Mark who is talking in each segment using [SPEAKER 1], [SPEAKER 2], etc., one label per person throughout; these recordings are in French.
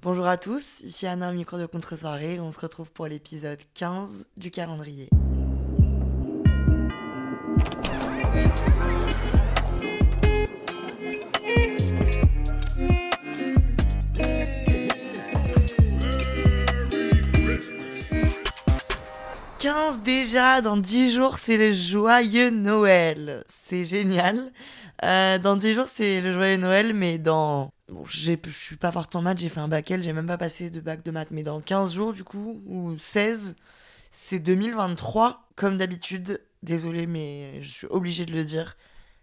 [SPEAKER 1] Bonjour à tous, ici Anna au micro de Contre-soirée. On se retrouve pour l'épisode 15 du calendrier. 15 déjà, dans 10 jours c'est le joyeux Noël. C'est génial. Euh, dans 10 jours c'est le joyeux Noël, mais dans... Bon, je suis pas forte en maths, j'ai fait un bac L, j'ai même pas passé de bac de maths, mais dans 15 jours du coup, ou 16, c'est 2023, comme d'habitude. Désolé, mais je suis obligée de le dire.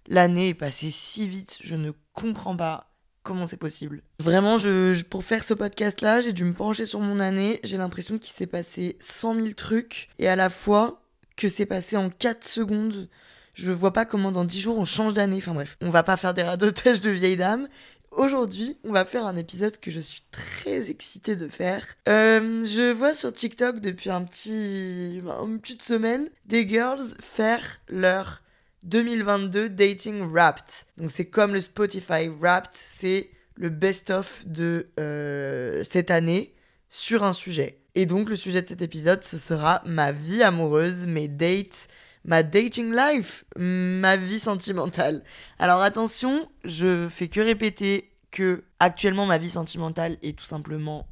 [SPEAKER 1] L'année est passée si vite, je ne comprends pas comment c'est possible. Vraiment, je, pour faire ce podcast-là, j'ai dû me pencher sur mon année. J'ai l'impression qu'il s'est passé 100 000 trucs et à la fois que c'est passé en 4 secondes. Je vois pas comment dans 10 jours on change d'année. Enfin bref, on va pas faire des radotages de vieilles dames. Aujourd'hui, on va faire un épisode que je suis très excitée de faire. Euh, je vois sur TikTok depuis un petit, une petite semaine des girls faire leur 2022 Dating Wrapped. Donc c'est comme le Spotify Wrapped, c'est le best-of de euh, cette année sur un sujet. Et donc le sujet de cet épisode, ce sera ma vie amoureuse, mes dates, ma dating life, ma vie sentimentale. Alors attention, je fais que répéter que actuellement ma vie sentimentale est tout simplement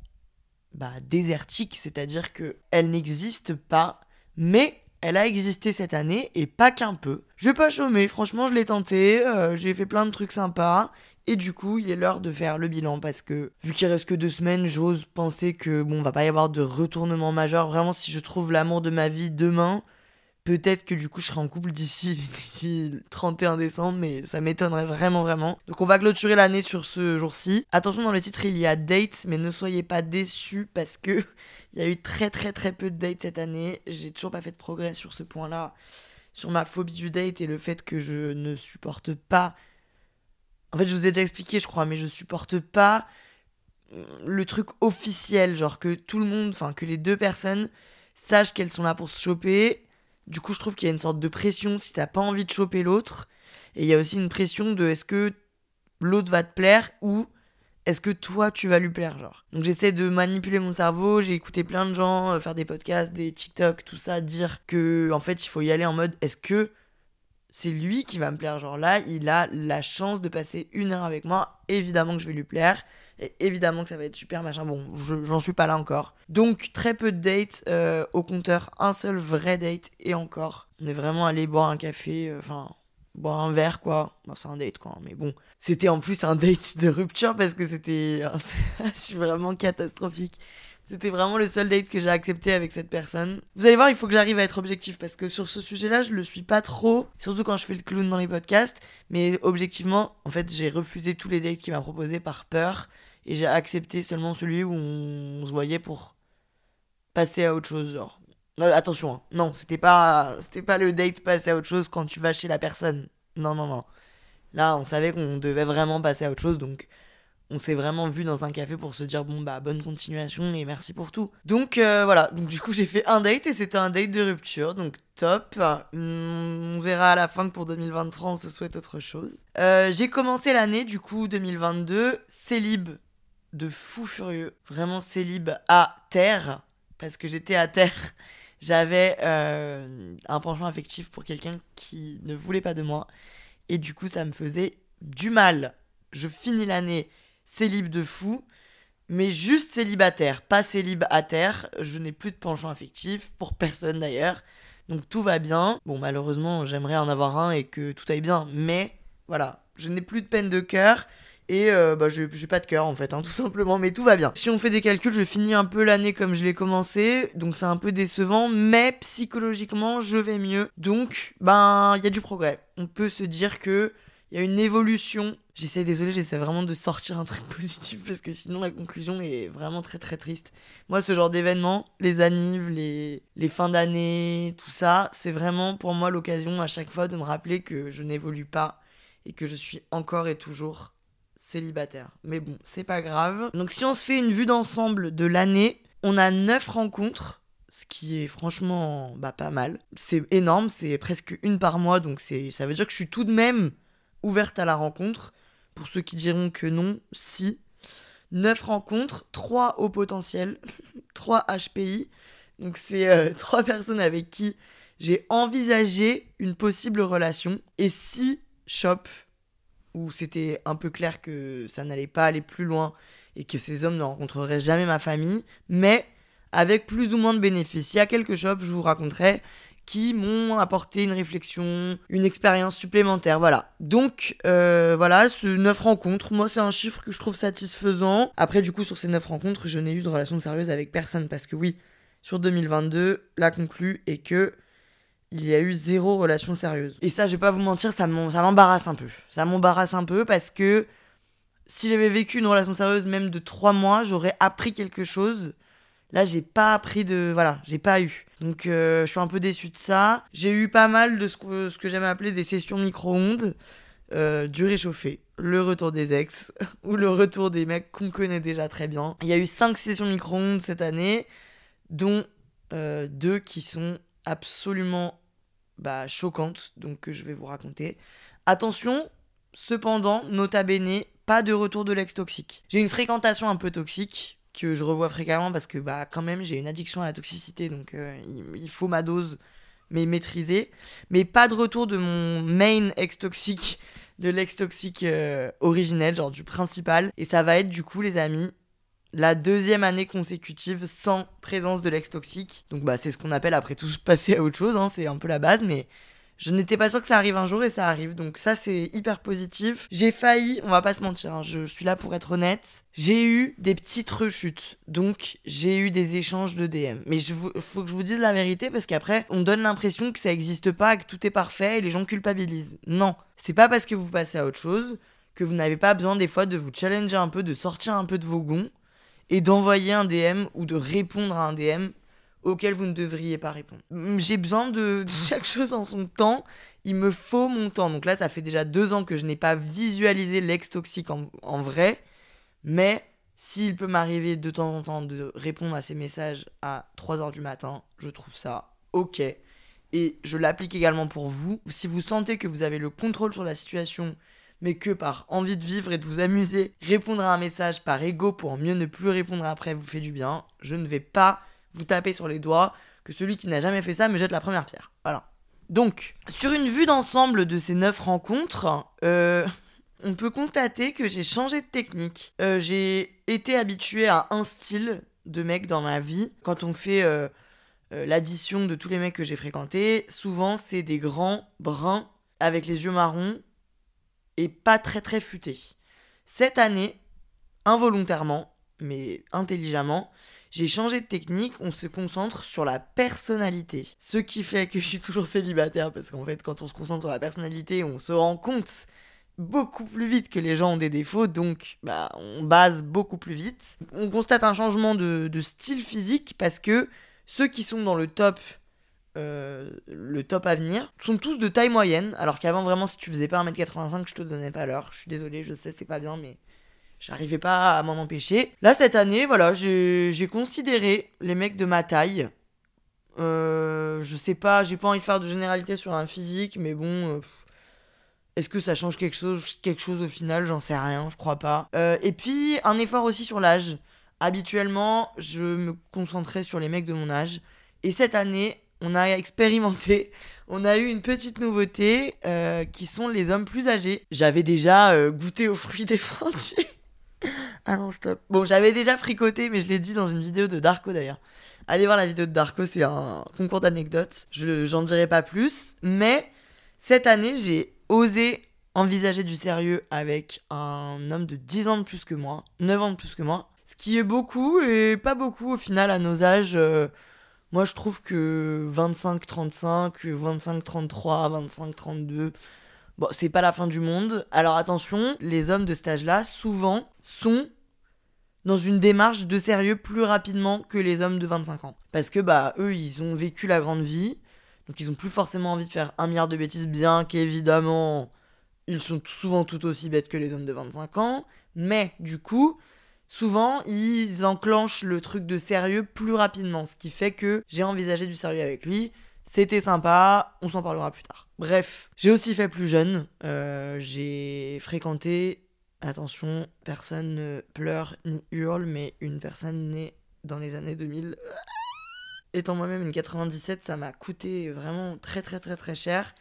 [SPEAKER 1] bah, désertique, c'est-à-dire que elle n'existe pas, mais elle a existé cette année et pas qu'un peu. Je vais pas chômer, franchement je l'ai tenté, euh, j'ai fait plein de trucs sympas. Et du coup, il est l'heure de faire le bilan parce que vu qu'il reste que deux semaines, j'ose penser que bon, va pas y avoir de retournement majeur. Vraiment, si je trouve l'amour de ma vie demain, Peut-être que du coup je serai en couple d'ici le 31 décembre, mais ça m'étonnerait vraiment vraiment. Donc on va clôturer l'année sur ce jour-ci. Attention dans le titre il y a date, mais ne soyez pas déçus parce que il y a eu très très très peu de dates cette année. J'ai toujours pas fait de progrès sur ce point-là, sur ma phobie du date et le fait que je ne supporte pas. En fait je vous ai déjà expliqué je crois, mais je supporte pas le truc officiel, genre que tout le monde, enfin que les deux personnes sachent qu'elles sont là pour se choper du coup, je trouve qu'il y a une sorte de pression si t'as pas envie de choper l'autre. Et il y a aussi une pression de est-ce que l'autre va te plaire ou est-ce que toi tu vas lui plaire genre. Donc j'essaie de manipuler mon cerveau, j'ai écouté plein de gens euh, faire des podcasts, des TikTok, tout ça, dire que en fait il faut y aller en mode est-ce que c'est lui qui va me plaire genre là, il a la chance de passer une heure avec moi, évidemment que je vais lui plaire. Et évidemment que ça va être super machin. Bon, j'en suis pas là encore. Donc très peu de dates euh, au compteur, un seul vrai date et encore. On est vraiment allé boire un café, euh, enfin boire un verre quoi. Bon, c'est un date quoi, mais bon. C'était en plus un date de rupture parce que c'était, je suis vraiment catastrophique. C'était vraiment le seul date que j'ai accepté avec cette personne. Vous allez voir, il faut que j'arrive à être objectif parce que sur ce sujet-là, je le suis pas trop, surtout quand je fais le clown dans les podcasts. Mais objectivement, en fait, j'ai refusé tous les dates qu'il m'a proposés par peur et j'ai accepté seulement celui où on se voyait pour passer à autre chose. Genre, euh, attention, hein. non, c'était pas, c'était pas le date passer à autre chose quand tu vas chez la personne. Non, non, non. Là, on savait qu'on devait vraiment passer à autre chose, donc on s'est vraiment vu dans un café pour se dire bon bah bonne continuation et merci pour tout. Donc euh, voilà, donc du coup j'ai fait un date et c'était un date de rupture, donc top. on verra à la fin que pour 2023 on se souhaite autre chose. Euh, j'ai commencé l'année du coup 2022 célib de fou furieux, vraiment célib à terre parce que j'étais à terre. J'avais euh, un penchant affectif pour quelqu'un qui ne voulait pas de moi et du coup ça me faisait du mal. Je finis l'année célib de fou, mais juste célibataire, pas célibataire. Je n'ai plus de penchant affectif, pour personne d'ailleurs. Donc tout va bien. Bon, malheureusement, j'aimerais en avoir un et que tout aille bien, mais voilà, je n'ai plus de peine de cœur. Et euh, bah, j'ai pas de cœur en fait, hein, tout simplement, mais tout va bien. Si on fait des calculs, je finis un peu l'année comme je l'ai commencé, donc c'est un peu décevant, mais psychologiquement, je vais mieux. Donc, ben, il y a du progrès. On peut se dire que il y a une évolution J'essaie, désolé, j'essaie vraiment de sortir un truc positif parce que sinon la conclusion est vraiment très très triste. Moi, ce genre d'événements, les annives, les, les fins d'année, tout ça, c'est vraiment pour moi l'occasion à chaque fois de me rappeler que je n'évolue pas et que je suis encore et toujours célibataire. Mais bon, c'est pas grave. Donc si on se fait une vue d'ensemble de l'année, on a 9 rencontres ce qui est franchement bah, pas mal. C'est énorme, c'est presque une par mois, donc ça veut dire que je suis tout de même ouverte à la rencontre. Pour ceux qui diront que non, si. 9 rencontres, 3 au potentiel, 3 HPI. Donc c'est euh, trois 3 personnes avec qui j'ai envisagé une possible relation. Et 6 shops où c'était un peu clair que ça n'allait pas aller plus loin et que ces hommes ne rencontreraient jamais ma famille. Mais avec plus ou moins de bénéfices. Il y a quelques shops, je vous raconterai, qui m'ont apporté une réflexion, une expérience supplémentaire. Voilà. Donc, euh, voilà, ce 9 rencontres, moi, c'est un chiffre que je trouve satisfaisant. Après, du coup, sur ces 9 rencontres, je n'ai eu de relation sérieuse avec personne parce que, oui, sur 2022, la conclue est que il y a eu zéro relation sérieuse. Et ça, je vais pas vous mentir, ça m'embarrasse un peu. Ça m'embarrasse un peu parce que si j'avais vécu une relation sérieuse même de 3 mois, j'aurais appris quelque chose Là, j'ai pas appris de. Voilà, j'ai pas eu. Donc, euh, je suis un peu déçu de ça. J'ai eu pas mal de ce que, ce que j'aime appeler des sessions micro-ondes, euh, du réchauffé, le retour des ex, ou le retour des mecs qu'on connaît déjà très bien. Il y a eu 5 sessions micro-ondes cette année, dont euh, deux qui sont absolument bah, choquantes, donc que je vais vous raconter. Attention, cependant, nota bene, pas de retour de l'ex toxique. J'ai une fréquentation un peu toxique, que je revois fréquemment parce que bah quand même j'ai une addiction à la toxicité donc euh, il, faut ma dose mais maîtrisée mais pas de retour de mon main ex toxique de l'ex toxique euh, originel genre du principal. Et ça va être du coup les amis la deuxième année consécutive sans présence de l'ex toxique donc bah c'est ce qu'on appelle après tout passer à autre chose hein, c'est un peu la base mais je n'étais pas sûre que ça arrive un jour et ça arrive. Donc ça, c'est hyper positif. J'ai failli, on va pas se mentir, hein, je, suis là pour être honnête. J'ai eu des petites rechutes. Donc j'ai eu des échanges de DM. Mais il faut que je vous dise la vérité parce qu'après, on donne l'impression que ça n'existe pas, que tout est parfait et les gens culpabilisent. Non. C'est pas parce que vous passez à autre chose que vous n'avez pas besoin des fois de vous challenger un peu, de sortir un peu de vos gonds et d'envoyer un DM ou de répondre à un DM auquel vous ne devriez pas répondre. J'ai besoin de chaque chose en son temps. Il me faut mon temps. Donc là, ça fait déjà deux ans que je n'ai pas visualisé l'ex toxique en, vrai. Mais s'il peut m'arriver de temps en temps de répondre à ces messages à 3h du matin, je trouve ça ok. Et je l'applique également pour vous. Si vous sentez que vous avez le contrôle sur la situation, mais que par envie de vivre et de vous amuser, répondre à un message par ego pour mieux ne plus répondre après vous fait du bien, je ne vais pas vous tapez sur les doigts, que celui qui n'a jamais fait ça me jette la première pierre. Voilà. Donc, sur une vue d'ensemble de ces neuf rencontres, euh, on peut constater que j'ai changé de technique. Euh, j'ai été habitué à un style de mec dans ma vie. Quand on fait euh, l'addition de tous les mecs que j'ai fréquentés, souvent c'est des grands bruns avec les yeux marrons et pas très très futés. Cette année, involontairement, mais intelligemment, j'ai changé de technique, on se concentre sur la personnalité. Ce qui fait que je suis toujours célibataire, parce qu'en fait, quand on se concentre sur la personnalité, on se rend compte beaucoup plus vite que les gens ont des défauts, donc bah, on base beaucoup plus vite. On constate un changement de, style physique parce que ceux qui sont dans le top, euh, le top à venir, sont tous de taille moyenne, alors qu'avant vraiment si tu faisais pas 1m85 je te donnais pas l'heure. Je suis désolé, je sais c'est pas bien mais J'arrivais pas à m'en empêcher. Là, cette année, voilà, j'ai considéré les mecs de ma taille. Euh, je sais pas, j'ai pas envie de faire de généralité sur un physique, mais bon. Euh, est-ce que ça change quelque chose, quelque chose au final? J'en sais rien, je crois pas. Euh, et puis, un effort aussi sur l'âge. Habituellement, je me concentrais sur les mecs de mon âge. Et cette année, on a expérimenté, on a eu une petite nouveauté qui sont les hommes plus âgés. J'avais déjà goûté aux fruits défendus. ah non, stop. Bon, j'avais déjà fricoté, mais je l'ai dit dans une vidéo de Darko d'ailleurs. Allez voir la vidéo de Darko, c'est un concours d'anecdotes. Je j'en dirai pas plus, mais cette année, j'ai osé envisager du sérieux avec un homme de 10 ans de plus que moi, 9 ans de plus que moi. Ce qui est beaucoup et pas beaucoup au final à nos âges. Euh, moi, je trouve que 25-35, 25-33, 25-32, Bon, c'est pas la fin du monde. Alors attention, les hommes de cet âge-là, souvent, sont dans une démarche de sérieux plus rapidement que les hommes de 25 ans. Parce que, bah, eux, ils ont vécu la grande vie. Donc, ils ont plus forcément envie de faire un milliard de bêtises, bien qu'évidemment, ils sont souvent tout aussi bêtes que les hommes de 25 ans. Mais, du coup, souvent, ils enclenchent le truc de sérieux plus rapidement. Ce qui fait que j'ai envisagé du sérieux avec lui. C'était sympa, on s'en parlera plus tard. Bref, j'ai aussi fait plus jeune. Euh, j'ai fréquenté, attention, personne ne pleure ni hurle, mais une personne née dans les années 2000. Étant moi-même une 97, ça m'a coûté vraiment très très très très cher.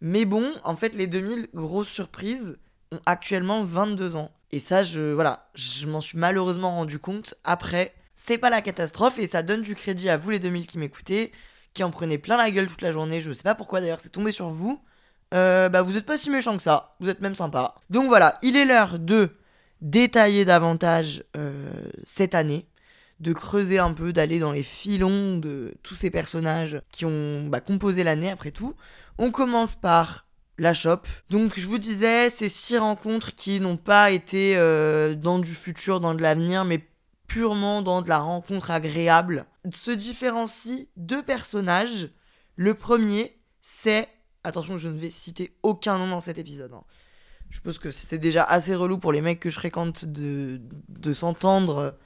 [SPEAKER 1] Mais bon, en fait, les 2000, grosse surprise, ont actuellement 22 ans. Et ça, je, voilà, je m'en suis malheureusement rendu compte après. C'est pas la catastrophe et ça donne du crédit à vous les 2000 qui m'écoutez qui en prenait plein la gueule toute la journée. Je sais pas pourquoi d'ailleurs, c'est tombé sur vous. Euh, bah, vous êtes pas si méchant que ça. Vous êtes même sympa. Donc voilà, il est l'heure de détailler davantage euh, cette année, de creuser un peu, d'aller dans les filons de tous ces personnages qui ont bah, composé l'année après tout. On commence par la shop. Donc je vous disais, ces six rencontres qui n'ont pas été euh, dans du futur, dans de l'avenir, mais purement dans de la rencontre agréable, se différencie deux personnages. Le premier, c'est... Attention, je ne vais citer aucun nom dans cet épisode. Hein. Je pense que c'est déjà assez relou pour les mecs que je fréquente de, de s'entendre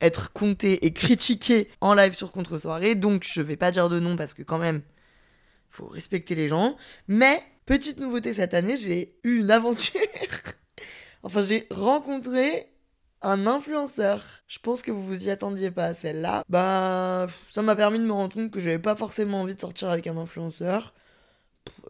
[SPEAKER 1] être compté et critiqué en live sur contre-soirée. Donc je vais pas dire de nom parce que quand même, faut respecter les gens. Mais, petite nouveauté cette année, j'ai eu une aventure. enfin, j'ai rencontré un influenceur. Je pense que vous vous y attendiez pas à celle-là. Bah, ça m'a permis de me rendre compte que j'avais pas forcément envie de sortir avec un influenceur.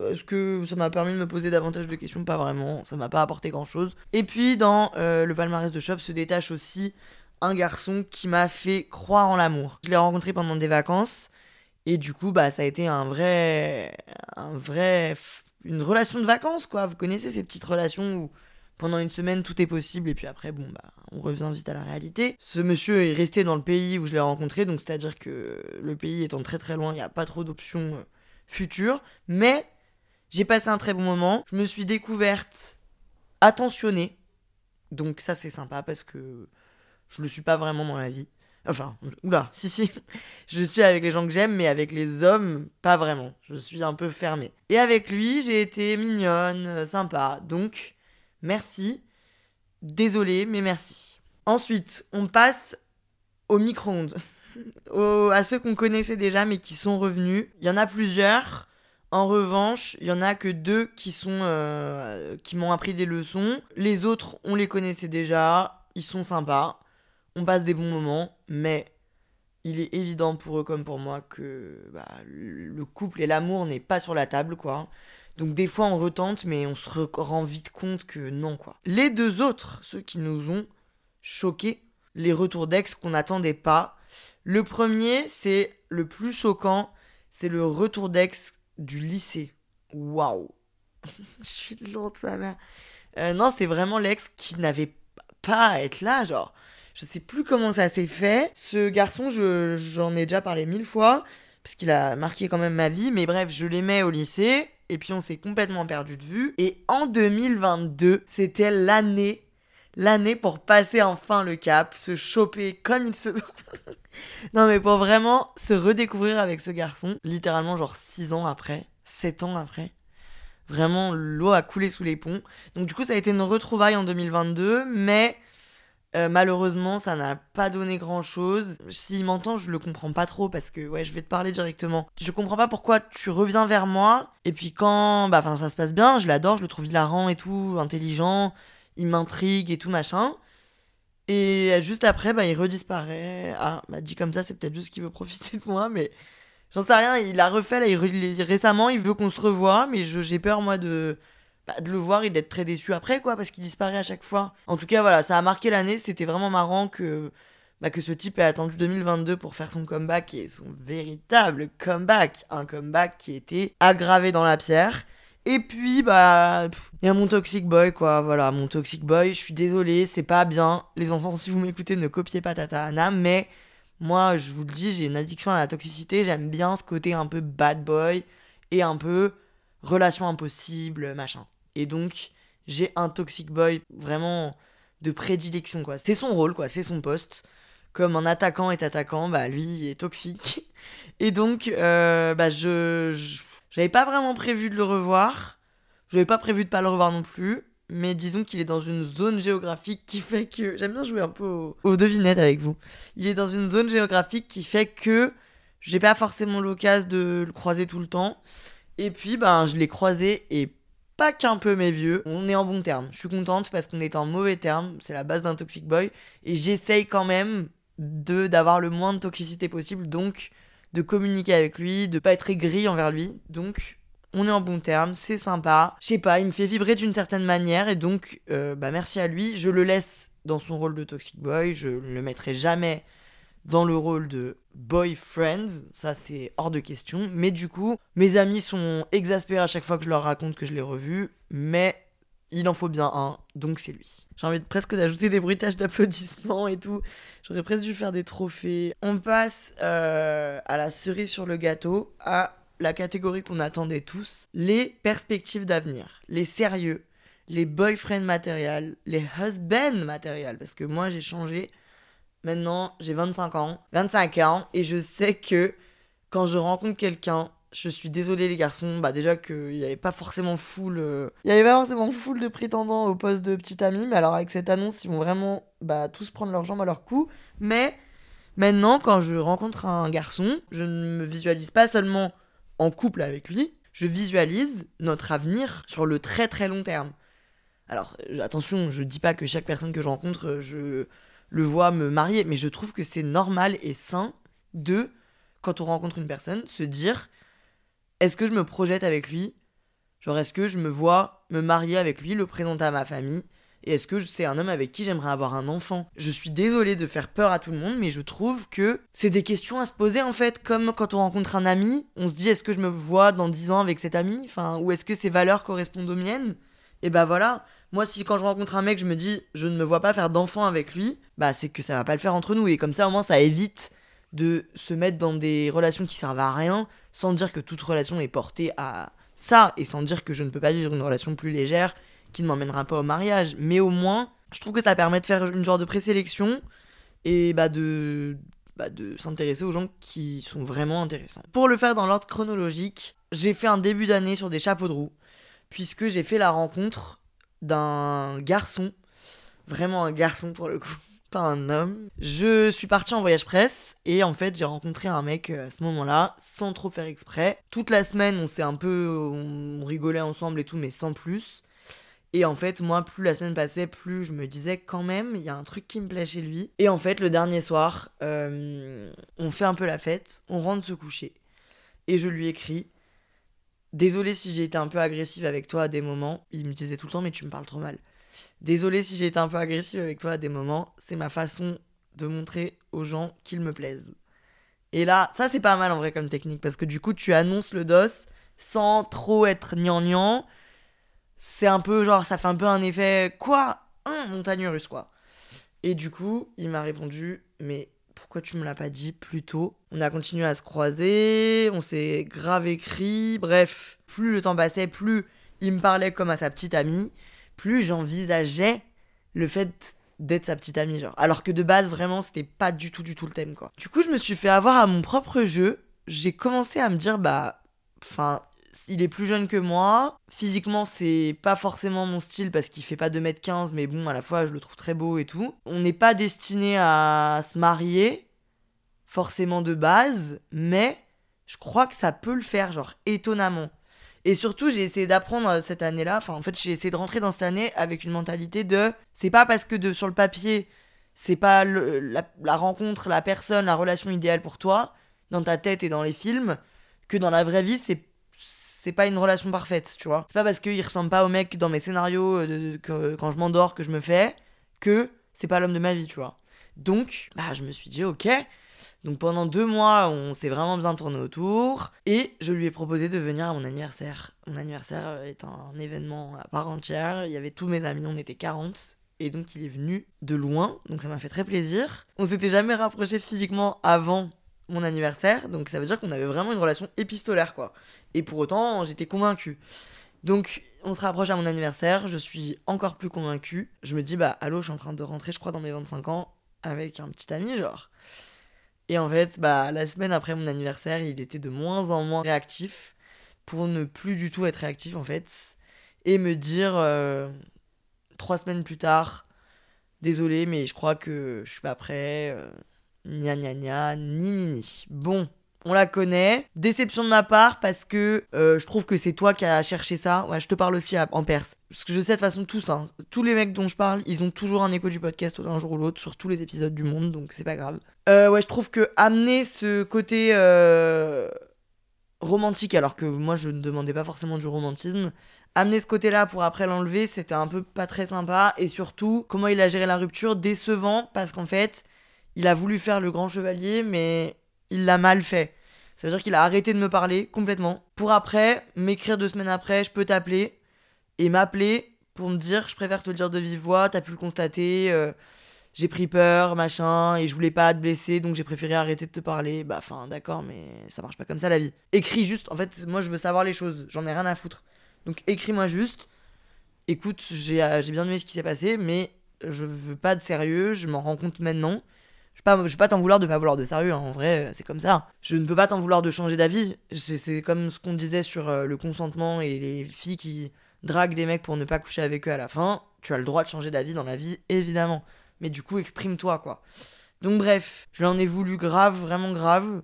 [SPEAKER 1] Est-ce que ça m'a permis de me poser davantage de questions? Pas vraiment, ça m'a pas apporté grand-chose. Et puis dans euh, le palmarès de Shop se détache aussi un garçon qui m'a fait croire en l'amour. Je l'ai rencontré pendant des vacances et du coup bah ça a été un vrai un vrai une relation de vacances quoi. Vous connaissez ces petites relations où pendant une semaine, tout est possible, et puis après, bon, bah, on revient vite à la réalité. Ce monsieur est resté dans le pays où je l'ai rencontré, donc c'est-à-dire que le pays étant très très loin, il n'y a pas trop d'options euh, futures, mais j'ai passé un très bon moment. Je me suis découverte attentionnée, donc ça c'est sympa parce que je le suis pas vraiment dans la vie. Enfin, oula, si, si. Je suis avec les gens que j'aime, mais avec les hommes, pas vraiment. Je suis un peu fermée. Et avec lui, j'ai été mignonne, euh, sympa. Donc, Merci. Désolé, mais merci. Ensuite, on passe au micro-ondes. à ceux qu'on connaissait déjà, mais qui sont revenus. Il y en a plusieurs. En revanche, il y en a que deux qui sont euh, qui m'ont appris des leçons. Les autres, on les connaissait déjà. Ils sont sympas. On passe des bons moments, mais il est évident pour eux comme pour moi que bah, le couple et l'amour n'est pas sur la table, quoi. Donc des fois on retente, mais on se rend vite compte que non quoi. Les deux autres, ceux qui nous ont choqués, les retours d'ex qu'on n'attendait pas. Le premier, c'est le plus choquant, c'est le retour d'ex du lycée. Waouh Je suis de lourde sa mère. Non, c'est vraiment l'ex qui n'avait pas à être là, genre. Je sais plus comment ça s'est fait. Ce garçon, j'en ai déjà parlé mille fois, parce qu'il a marqué quand même ma vie, mais bref, je l'aimais au lycée et puis on s'est complètement perdu de vue. Et en 2022, c'était l'année, l'année pour passer enfin le cap, se choper comme il se doit. non mais pour vraiment se redécouvrir avec ce garçon, littéralement genre 6 ans après, 7 ans après. Vraiment, l'eau a coulé sous les ponts. Donc du coup, ça a été une retrouvaille en 2022, mais euh, malheureusement, ça n'a pas donné grand chose. S'il m'entend, je le comprends pas trop parce que, ouais, je vais te parler directement. Je comprends pas pourquoi tu reviens vers moi et puis quand, bah, enfin, ça se passe bien, je l'adore, je le trouve hilarant et tout, intelligent, il m'intrigue et tout machin. Et juste après, bah, il redisparaît. Ah, bah, dit comme ça, c'est peut-être juste qu'il veut profiter de moi, mais j'en sais rien. Il a refait là, il, récemment, il veut qu'on se revoie, mais j'ai peur, moi, de bah, de le voir et d'être très déçu après, quoi, parce qu'il disparaît à chaque fois. En tout cas, voilà, ça a marqué l'année. C'était vraiment marrant que, bah, que ce type ait attendu 2022 pour faire son comeback et son véritable comeback. Un comeback qui était aggravé dans la pierre. Et puis, bah, il y a mon Toxic Boy, quoi. Voilà, mon Toxic Boy. Je suis désolé, c'est pas bien. Les enfants, si vous m'écoutez, ne copiez pas Tata Anna, mais moi, je vous le dis, j'ai une addiction à la toxicité. J'aime bien ce côté un peu bad boy et un peu relation impossible, machin. Et donc, j'ai un toxic boy vraiment de prédilection, quoi. C'est son rôle, quoi, c'est son poste. Comme un attaquant est attaquant, bah lui il est toxique. Et donc, euh, bah je, j'avais pas vraiment prévu de le revoir. J'avais pas prévu de pas le revoir non plus. Mais disons qu'il est dans une zone géographique qui fait que. J'aime bien jouer un peu aux, devinettes avec vous. Il est dans une zone géographique qui fait que j'ai pas forcément l'occasion de le croiser tout le temps. Et puis, ben, je l'ai croisé et pas qu'un peu mes vieux. On est en bon terme. Je suis contente parce qu'on est en mauvais terme. C'est la base d'un Toxic Boy. Et j'essaye quand même de d'avoir le moins de toxicité possible. Donc, de communiquer avec lui, de pas être aigri envers lui. Donc, on est en bon terme, c'est sympa. Je sais pas, il me fait vibrer d'une certaine manière. Et donc, euh, bah, merci à lui. Je le laisse dans son rôle de Toxic Boy. Je ne le mettrai jamais dans le rôle de boyfriend, ça c'est hors de question. Mais du coup, mes amis sont exaspérés à chaque fois que je leur raconte que je l'ai revu, mais il en faut bien un, donc c'est lui. J'ai envie presque d'ajouter des bruitages d'applaudissements et tout. J'aurais presque dû faire des trophées. On passe euh, à la cerise sur le gâteau, à la catégorie qu'on attendait tous, les perspectives d'avenir, les sérieux, les boyfriend matériels, les husband matériels, parce que moi j'ai changé Maintenant, j'ai 25 ans. 25 ans. Et je sais que quand je rencontre quelqu'un, je suis désolée les garçons, bah déjà qu'il n'y avait pas forcément full, euh, il y avait pas forcément full de prétendants au poste de petit ami, mais alors avec cette annonce, ils vont vraiment bah, tous prendre leurs jambes à leur cou. Mais maintenant, quand je rencontre un garçon, je ne me visualise pas seulement en couple avec lui, je visualise notre avenir sur le très très long terme. Alors attention, je dis pas que chaque personne que je rencontre, je le vois me marier, mais je trouve que c'est normal et sain de, quand on rencontre une personne, se dire est-ce que je me projette avec lui? Genre, est-ce que je me vois me marier avec lui, le présenter à ma famille? Et est-ce que c'est un homme avec qui j'aimerais avoir un enfant? Je suis désolée de faire peur à tout le monde, mais je trouve que c'est des questions à se poser en fait. Comme quand on rencontre un ami, on se dit est-ce que je me vois dans 10 ans avec cet ami? Enfin, ou est-ce que ses valeurs correspondent aux miennes? Et bah voilà, moi, si quand je rencontre un mec, je me dis, je ne me vois pas faire d'enfant avec lui, bah c'est que ça va pas le faire entre nous. Et comme ça, au moins, ça évite de se mettre dans des relations qui servent à rien, sans dire que toute relation est portée à ça, et sans dire que je ne peux pas vivre une relation plus légère qui ne m'emmènera pas au mariage. Mais au moins, je trouve que ça permet de faire une genre de présélection et bah de, bah de s'intéresser aux gens qui sont vraiment intéressants. Pour le faire dans l'ordre chronologique, j'ai fait un début d'année sur des chapeaux de roue, puisque j'ai fait la rencontre d'un garçon, vraiment un garçon pour le coup, pas un homme. Je suis partie en voyage presse et en fait j'ai rencontré un mec euh, à ce moment-là sans trop faire exprès. Toute la semaine on s'est un peu, on rigolait ensemble et tout mais sans plus. Et en fait, moi, plus la semaine passait, plus je me disais quand même, il y a un truc qui me plaît chez lui. Et en fait, le dernier soir, euh, on fait un peu la fête, on rentre se coucher. Et je lui écris Désolé si j'ai été un peu agressive avec toi à des moments. Il me disait tout le temps, mais tu me parles trop mal. Désolé si j'ai été un peu agressive avec toi à des moments. C'est ma façon de montrer aux gens qu'ils me plaisent. Et là, ça c'est pas mal en vrai comme technique parce que du coup, tu annonces le dos sans trop être gnangnan. C'est un peu genre, ça fait un peu un effet quoi Un montagne russe quoi. Et du coup, il m'a répondu, mais pourquoi tu me l'as pas dit plus tôt On a continué à se croiser, on s'est grave écrit, bref, plus le temps passait, plus il me parlait comme à sa petite amie, plus j'envisageais le fait d'être sa petite amie, genre. Alors que de base, vraiment, c'était pas du tout, du tout le thème, quoi. Du coup, je me suis fait avoir à mon propre jeu. J'ai commencé à me dire, bah, enfin, il est plus jeune que moi. Physiquement, c'est pas forcément mon style parce qu'il fait pas 2m15, mais bon, à la fois, je le trouve très beau et tout. On n'est pas destiné à se marier, forcément de base, mais je crois que ça peut le faire, genre, étonnamment. Et surtout, j'ai essayé d'apprendre euh, cette année-là, enfin, en fait, j'ai essayé de rentrer dans cette année avec une mentalité de c'est pas parce que de, sur le papier, c'est pas la, la rencontre, la personne, la relation idéale pour toi, dans ta tête et dans les films, que dans la vraie vie, c'est c'est pas une relation parfaite, tu vois. C'est pas parce qu'il ressemble pas au mec dans mes scénarios euh, que, quand je m'endors que je me fais que c'est pas l'homme de ma vie, tu vois. Donc, bah, je me suis dit, ok. Donc pendant deux mois, on s'est vraiment bien tourné autour. Et je lui ai proposé de venir à mon anniversaire. Mon anniversaire est un événement à part entière. Il y avait tous mes amis, on était 40. Et donc il est venu de loin, donc ça m'a fait très plaisir. On s'était jamais rapproché physiquement avant mon anniversaire, donc ça veut dire qu'on avait vraiment une relation épistolaire, quoi. Et pour autant, j'étais convaincue. Donc, on se rapproche à mon anniversaire, je suis encore plus convaincue. Je me dis, bah, allô, je suis en train de rentrer, je crois, dans mes 25 ans, avec un petit ami, genre. Et en fait, bah, la semaine après mon anniversaire, il était de moins en moins réactif, pour ne plus du tout être réactif, en fait. Et me dire, euh, trois semaines plus tard, désolé, mais je crois que je suis pas prêt. Euh, gna gna gna, ni ni ni. Bon, on la connaît. Déception de ma part parce que euh, je trouve que c'est toi qui as cherché ça. Ouais, je te parle aussi en perse. Parce que je sais de toute façon tous, hein, tous les mecs dont je parle, ils ont toujours un écho du podcast un jour ou l'autre sur tous les épisodes du monde, donc c'est pas grave. Euh, ouais, je trouve que amener ce côté romantique, alors que moi je ne demandais pas forcément du romantisme, amener ce côté-là pour après l'enlever, c'était un peu pas très sympa. Et surtout, comment il a géré la rupture, décevant, parce qu'en fait, il a voulu faire le grand chevalier, mais il l'a mal fait. Ça veut dire qu'il a arrêté de me parler complètement. Pour après, m'écrire deux semaines après, je peux t'appeler. Et m'appeler pour me dire, je préfère te le dire de vive voix, t'as pu le constater, euh, j'ai pris peur, machin, et je voulais pas te blesser, donc j'ai préféré arrêter de te parler. Bah, enfin, d'accord, mais ça marche pas comme ça la vie. Écris juste, en fait, moi je veux savoir les choses, j'en ai rien à foutre. Donc écris-moi juste. Écoute, euh, j'ai bien aimé ce qui s'est passé, mais je veux pas de sérieux, je m'en rends compte maintenant. Je ne vais pas t'en vouloir de pas vouloir de sérieux, hein. en vrai, c'est comme ça. Je ne peux pas t'en vouloir de changer d'avis. C'est comme ce qu'on disait sur euh, le consentement et les filles qui draguent des mecs pour ne pas coucher avec eux à la fin. Tu as le droit de changer d'avis dans la vie, évidemment. Mais du coup, exprime-toi, quoi. Donc bref, je lui en ai voulu grave, vraiment grave.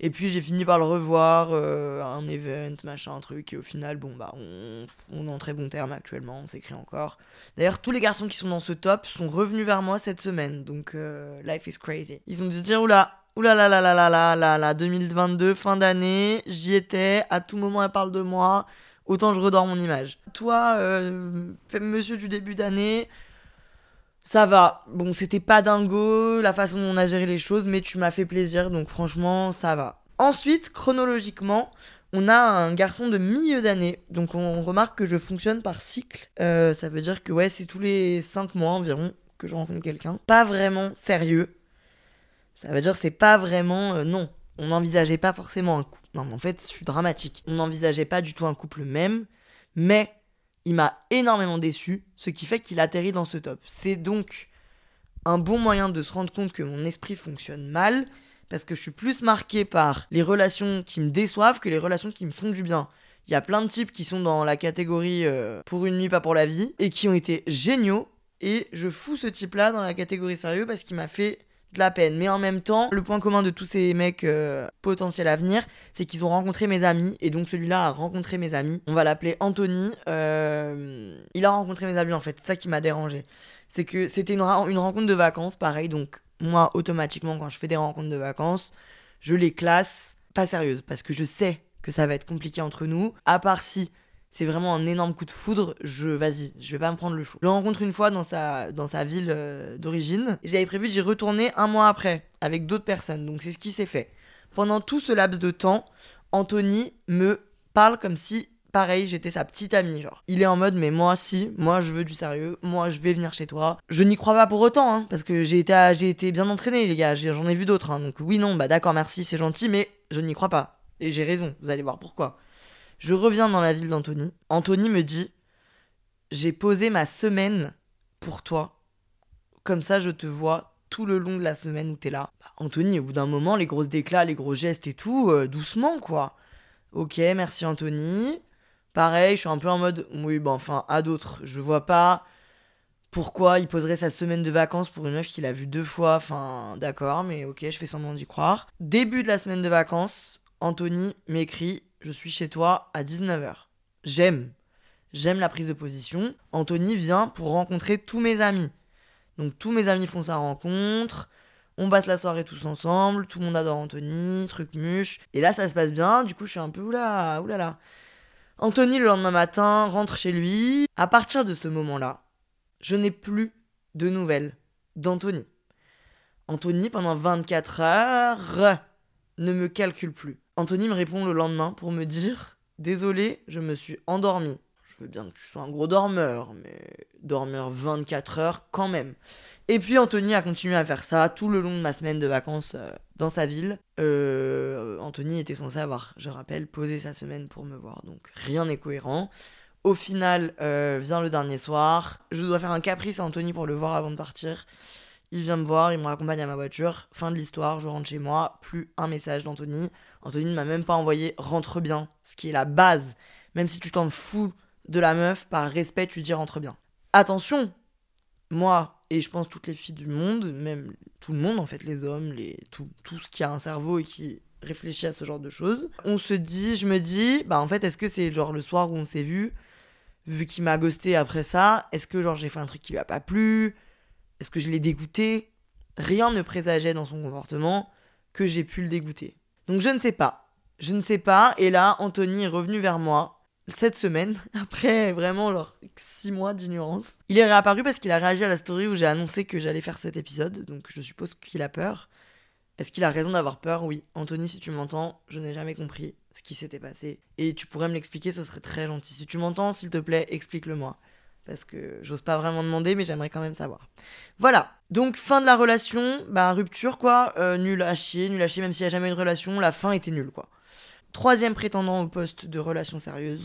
[SPEAKER 1] Et puis j'ai fini par le revoir, euh, un event, machin, un truc, et au final, bon, bah, on, on est en très bon terme actuellement, on s'écrit encore. D'ailleurs, tous les garçons qui sont dans ce top sont revenus vers moi cette semaine, donc euh, life is crazy. Ils ont dû se dire, oula, oula là là là là là là là, 2022, fin d'année, j'y étais, à tout moment elle parle de moi, autant je redors mon image. Toi, euh, monsieur du début d'année, ça va. Bon, c'était pas dingo la façon dont on a géré les choses, mais tu m'as fait plaisir, donc franchement, ça va. Ensuite, chronologiquement, on a un garçon de milieu d'année, donc on remarque que je fonctionne par cycle. Euh, ça veut dire que ouais, c'est tous les 5 mois environ que je rencontre quelqu'un. Pas vraiment sérieux. Ça veut dire c'est pas vraiment... Euh, non, on n'envisageait pas forcément un couple. Non, mais en fait, je suis dramatique. On n'envisageait pas du tout un couple même, mais il m'a énormément déçu, ce qui fait qu'il atterrit dans ce top. C'est donc un bon moyen de se rendre compte que mon esprit fonctionne mal, parce que je suis plus marqué par les relations qui me déçoivent que les relations qui me font du bien. Il y a plein de types qui sont dans la catégorie euh, pour une nuit, pas pour la vie, et qui ont été géniaux, et je fous ce type-là dans la catégorie sérieux parce qu'il m'a fait de la peine. Mais en même temps, le point commun de tous ces mecs euh, potentiels à venir, c'est qu'ils ont rencontré mes amis. Et donc celui-là a rencontré mes amis. On va l'appeler Anthony. Euh, il a rencontré mes amis en fait. C'est ça qui m'a dérangé. C'est que c'était une, une, rencontre de vacances, pareil. Donc moi, automatiquement, quand je fais des rencontres de vacances, je les classe pas sérieuses. Parce que je sais que ça va être compliqué entre nous. À part si c'est vraiment un énorme coup de foudre, je vas-y, je vais pas me prendre le chou. Je le rencontre une fois dans sa, dans sa ville euh, d'origine. J'avais prévu d'y retourner un mois après, avec d'autres personnes, donc c'est ce qui s'est fait. Pendant tout ce laps de temps, Anthony me parle comme si, pareil, j'étais sa petite amie, genre. Il est en mode, mais moi, si, moi, je veux du sérieux, moi, je vais venir chez toi. Je n'y crois pas pour autant, hein, parce que j'ai été, j'ai été bien entraîné, les gars, j'en ai vu d'autres, hein, donc oui, non, bah d'accord, merci, c'est gentil, mais je n'y crois pas. Et j'ai raison, vous allez voir pourquoi. Je reviens dans la ville d'Anthony. Anthony me dit J'ai posé ma semaine pour toi. Comme ça, je te vois tout le long de la semaine où t'es là. Bah, Anthony, au bout d'un moment, les grosses déclats, les gros gestes et tout, euh, doucement, quoi. Ok, merci Anthony. Pareil, je suis un peu en mode Oui, bah enfin, à d'autres. Je vois pas pourquoi il poserait sa semaine de vacances pour une meuf qu'il a vue deux fois. Enfin, d'accord, mais ok, je fais semblant d'y croire. Début de la semaine de vacances, Anthony m'écrit je suis chez toi à 19h. J'aime. J'aime la prise de position. Anthony vient pour rencontrer tous mes amis. Donc tous mes amis font sa rencontre. On passe la soirée tous ensemble. Tout le monde adore Anthony, truc muche. Et là, ça se passe bien. Du coup, je suis un peu oula, oulala. Anthony, le lendemain matin, rentre chez lui. À partir de ce moment-là, je n'ai plus de nouvelles d'Anthony. Anthony, pendant 24 heures, ne me calcule plus. Anthony me répond le lendemain pour me dire Désolé, je me suis endormi. Je veux bien que tu sois un gros dormeur, mais dormeur 24 heures quand même. Et puis Anthony a continué à faire ça tout le long de ma semaine de vacances euh, dans sa ville. Euh, Anthony était censé avoir, je rappelle, posé sa semaine pour me voir, donc rien n'est cohérent. Au final, euh, vient le dernier soir. Je dois faire un caprice à Anthony pour le voir avant de partir. Il vient me voir, il me raccompagne à ma voiture. Fin de l'histoire, je rentre chez moi. Plus un message d'Anthony. Anthony ne m'a même pas envoyé rentre bien, ce qui est la base. Même si tu t'en fous de la meuf, par respect, tu dis rentre bien. Attention, moi et je pense toutes les filles du monde, même tout le monde en fait, les hommes, les, tout, ce qui a un cerveau et qui réfléchit à ce genre de choses, on se dit, je me dis, bah en fait, est-ce que c'est genre le soir où on s'est vu, vu qu'il m'a ghosté après ça, est-ce que genre j'ai fait un truc qui lui a pas plu, est-ce que je l'ai dégoûté? Rien ne présageait dans son comportement que j'ai pu le dégoûter. Donc je ne sais pas. Je ne sais pas. Et là, Anthony est revenu vers moi cette semaine, après vraiment genre 6 mois d'ignorance. Il est réapparu parce qu'il a réagi à la story où j'ai annoncé que j'allais faire cet épisode, donc je suppose qu'il a peur. Est-ce qu'il a raison d'avoir peur? Oui. Anthony, si tu m'entends, je n'ai jamais compris ce qui s'était passé. Et tu pourrais me l'expliquer, ce serait très gentil. Si tu m'entends, s'il te plaît, explique-le-moi. Parce que j'ose pas vraiment demander, mais j'aimerais quand même savoir. Voilà. Donc, fin de la relation, bah, rupture quoi. Euh, nul à chier, nul à chier, même s'il n'y a jamais eu de relation, la fin était nulle quoi. Troisième prétendant au poste de relation sérieuse,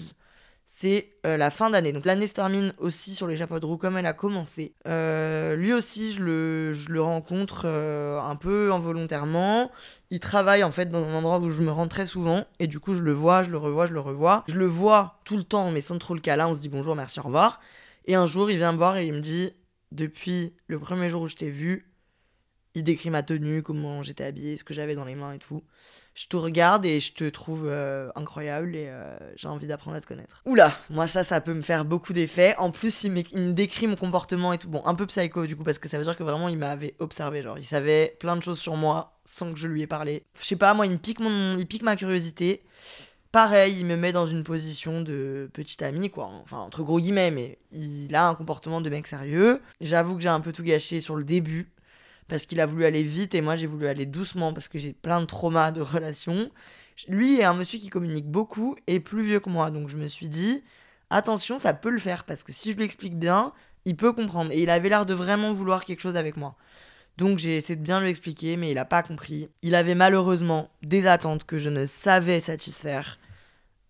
[SPEAKER 1] c'est euh, la fin d'année. Donc l'année se termine aussi sur les chapeaux de roue comme elle a commencé. Euh, lui aussi, je le, rencontre un peu involontairement. Il travaille en fait dans un endroit où je me rends très souvent et du coup je le vois, je le revois, je le revois. Je le vois tout le temps mais sans trop le là, on se dit bonjour, merci, au revoir. Et un jour il vient me voir et il me dit depuis le premier jour où je t'ai vu, il décrit ma tenue, comment j'étais habillée, ce que j'avais dans les mains et tout je te regarde et je te trouve euh, incroyable et euh, j'ai envie d'apprendre à te connaître. Oula, moi ça, ça peut me faire beaucoup d'effets. En plus, il, me décrit mon comportement et tout. Bon, un peu psycho du coup, parce que ça veut dire que vraiment il m'avait observé. Genre, il savait plein de choses sur moi sans que je lui ai parlé. Je sais pas, moi, il me pique, mon, il pique ma curiosité. Pareil, il me met dans une position de petit ami, quoi. Enfin, entre gros guillemets, mais il a un comportement de mec sérieux. J'avoue que j'ai un peu tout gâché sur le début parce qu'il a voulu aller vite et moi j'ai voulu aller doucement parce que j'ai plein de traumas de relations. Lui est un monsieur qui communique beaucoup et plus vieux que moi, donc je me suis dit attention, ça peut le faire parce que si je lui explique bien, il peut comprendre et il avait l'air de vraiment vouloir quelque chose avec moi. Donc j'ai essayé de bien lui expliquer, mais il n'a pas compris. Il avait malheureusement des attentes que je ne savais satisfaire.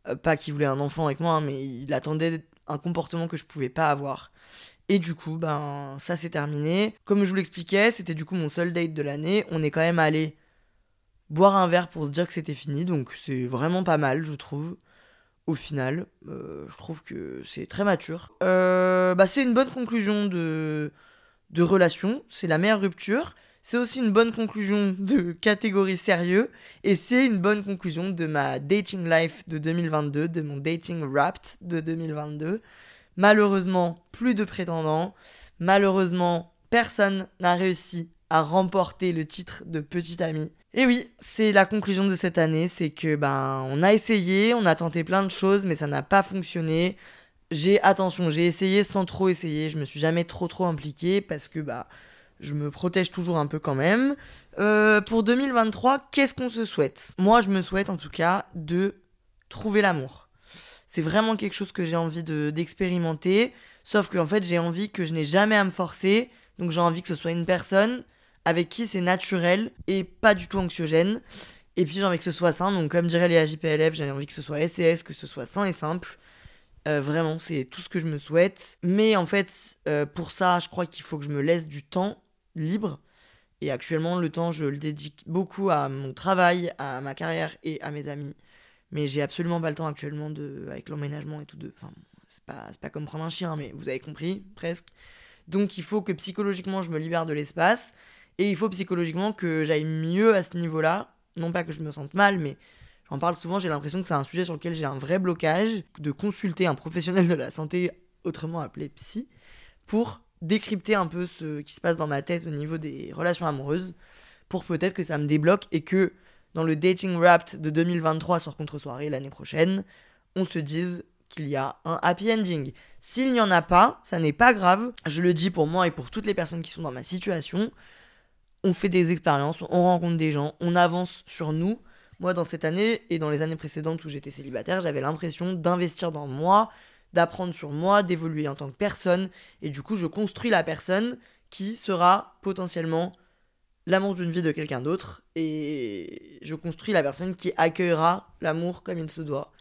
[SPEAKER 1] Euh, pas qu'il voulait un enfant avec moi, hein, mais il attendait un comportement que je pouvais pas avoir. Et du coup, ben, ça s'est terminé. Comme je vous l'expliquais, c'était du coup mon seul date de l'année. On est quand même allé boire un verre pour se dire que c'était fini. Donc c'est vraiment pas mal, je trouve. Au final, euh, je trouve que c'est très mature. Euh, bah, c'est une bonne conclusion de, de relation. C'est la meilleure rupture. C'est aussi une bonne conclusion de catégorie sérieux. Et c'est une bonne conclusion de ma dating life de 2022, de mon dating wrapped de 2022. Malheureusement, plus de prétendants. Malheureusement, personne n'a réussi à remporter le titre de petit ami. Et oui, c'est la conclusion de cette année, c'est que ben on a essayé, on a tenté plein de choses, mais ça n'a pas fonctionné. J'ai attention, j'ai essayé sans trop essayer, je me suis jamais trop trop impliqué parce que bah je me protège toujours un peu quand même. Euh, pour 2023, qu'est-ce qu'on se souhaite? Moi, je me souhaite en tout cas de trouver l'amour. C'est vraiment quelque chose que j'ai envie d'expérimenter. sauf que en fait, j'ai envie que je n'ai jamais à me forcer. Donc j'ai envie que ce soit une personne avec qui c'est naturel et pas du tout anxiogène. Et puis j'ai envie que ce soit sain. Donc comme dirait les AJPLF, j'ai envie que ce soit SES, que ce soit sain et simple. Euh, vraiment, c'est tout ce que je me souhaite. Mais en fait, euh, pour ça, je crois qu'il faut que je me laisse du temps libre. Et actuellement, le temps, je le dédique beaucoup à mon travail, à ma carrière et à mes amis. Mais j'ai absolument pas le temps actuellement de, avec l'emménagement et tout. De, enfin, c'est pas, pas comme prendre un chien, mais vous avez compris, presque. Donc il faut que psychologiquement je me libère de l'espace. Et il faut psychologiquement que j'aille mieux à ce niveau-là. Non pas que je me sente mal, mais j'en parle souvent, j'ai l'impression que c'est un sujet sur lequel j'ai un vrai blocage. De consulter un professionnel de la santé, autrement appelé psy, pour décrypter un peu ce qui se passe dans ma tête au niveau des relations amoureuses. Pour peut-être que ça me débloque et que dans le Dating Wrapped de 2023 sur Contre-soirée l'année prochaine, on se dise qu'il y a un happy ending. S'il n'y en a pas, ça n'est pas grave. Je le dis pour moi et pour toutes les personnes qui sont dans ma situation. On fait des expériences, on rencontre des gens, on avance sur nous. Moi, dans cette année et dans les années précédentes où j'étais célibataire, j'avais l'impression d'investir dans moi, d'apprendre sur moi, d'évoluer en tant que personne. Et du coup, je construis la personne qui sera potentiellement l'amour d'une vie de quelqu'un d'autre et je construis la personne qui accueillera l'amour comme il se doit.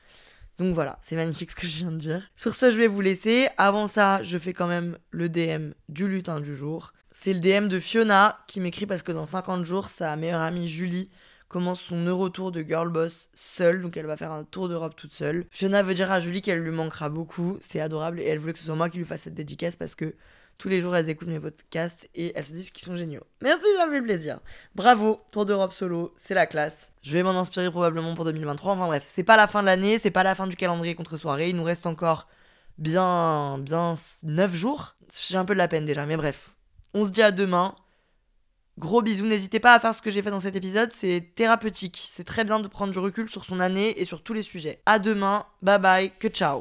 [SPEAKER 1] Donc voilà, c'est magnifique ce que je viens de dire. Sur ce, je vais vous laisser. Avant ça, je fais quand même le DM du lutin du jour. C'est le DM de Fiona qui m'écrit parce que dans 50 jours, sa meilleure amie Julie commence son Eurotour de girl boss seule, donc elle va faire un tour d'Europe toute seule. Fiona veut dire à Julie qu'elle lui manquera beaucoup, c'est adorable, et elle voulait que ce soit moi qui lui fasse cette dédicace parce que tous les jours elles écoutent mes podcasts et elles se disent qu'ils sont géniaux. Merci, ça me fait plaisir. Bravo, Tour d'Europe solo, c'est la classe. Je vais m'en inspirer probablement pour 2023. Enfin bref, c'est pas la fin de l'année, c'est pas la fin du calendrier contre soirée, il nous reste encore bien bien 9 jours. J'ai un peu de la peine déjà, mais bref. On se dit à demain. Gros bisous, n'hésitez pas à faire ce que j'ai fait dans cet épisode, c'est thérapeutique. C'est très bien de prendre du recul sur son année et sur tous les sujets. À demain, bye bye, que ciao.